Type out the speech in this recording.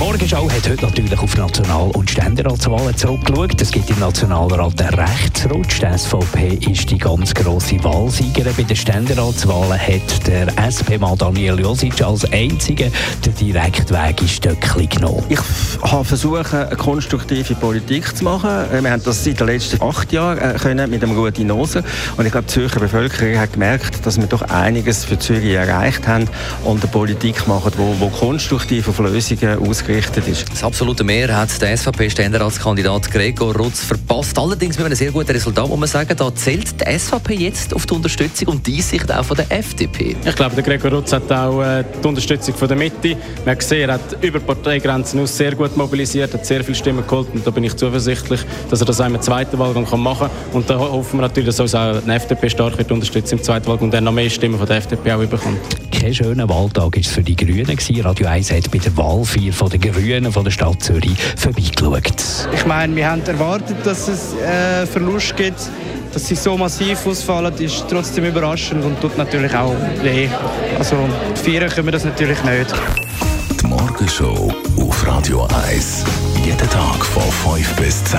Morgenschau hat heute natürlich auf National- und Ständeratswahlen zurückgeschaut. Es gibt im Nationalrat einen Rechtsrutsch. Die SVP ist die ganz grosse Wahlsiegerin. Bei den Ständeratswahlen hat der SP-Mann Daniel Josic als einziger den Direktweg in Stöckli genommen. Ich habe versucht, eine konstruktive Politik zu machen. Wir haben das seit den letzten acht Jahren äh, können mit einem guten Nose. Und ich glaube, die Zürcher Bevölkerung hat gemerkt, dass wir doch einiges für Zürich erreicht haben und eine Politik machen, die, die konstruktiv auf Lösungen ausgerichtet ist. Das absolute Mehr hat der SVP-Ständeratskandidat Gregor Rutz verpasst. Allerdings mit einem sehr guten Resultat, muss man sagen, da zählt die SVP jetzt auf die Unterstützung und die Sicht auch von der FDP. Ich glaube, der Gregor Rutz hat auch äh, die Unterstützung von der Mitte. Man hat gesehen, er hat über Parteigrenzen aus sehr gut mobilisiert, hat sehr viele Stimmen geholt und da bin ich zuversichtlich, dass er das auch im zweiten Wahlgang kann machen kann. Und da hoffen wir natürlich, dass uns auch die FDP stark wird unterstützen im zweiten Wahlgang und dann noch mehr Stimmen von der FDP auch bekommt. Kein schöner Wahltag war es für die Grünen. gewesen. Radio 1 hat bei der Wahlfeier von der Grünen von der Stadt Zürich vorbeigeschaut. Ich meine, wir haben erwartet, dass es äh, Verlust gibt. Dass sie so massiv ausfallen, ist trotzdem überraschend und tut natürlich auch weh. Also feiern können wir das natürlich nicht. Die Morgenshow auf Radio 1. Jeden Tag von 5 bis 10.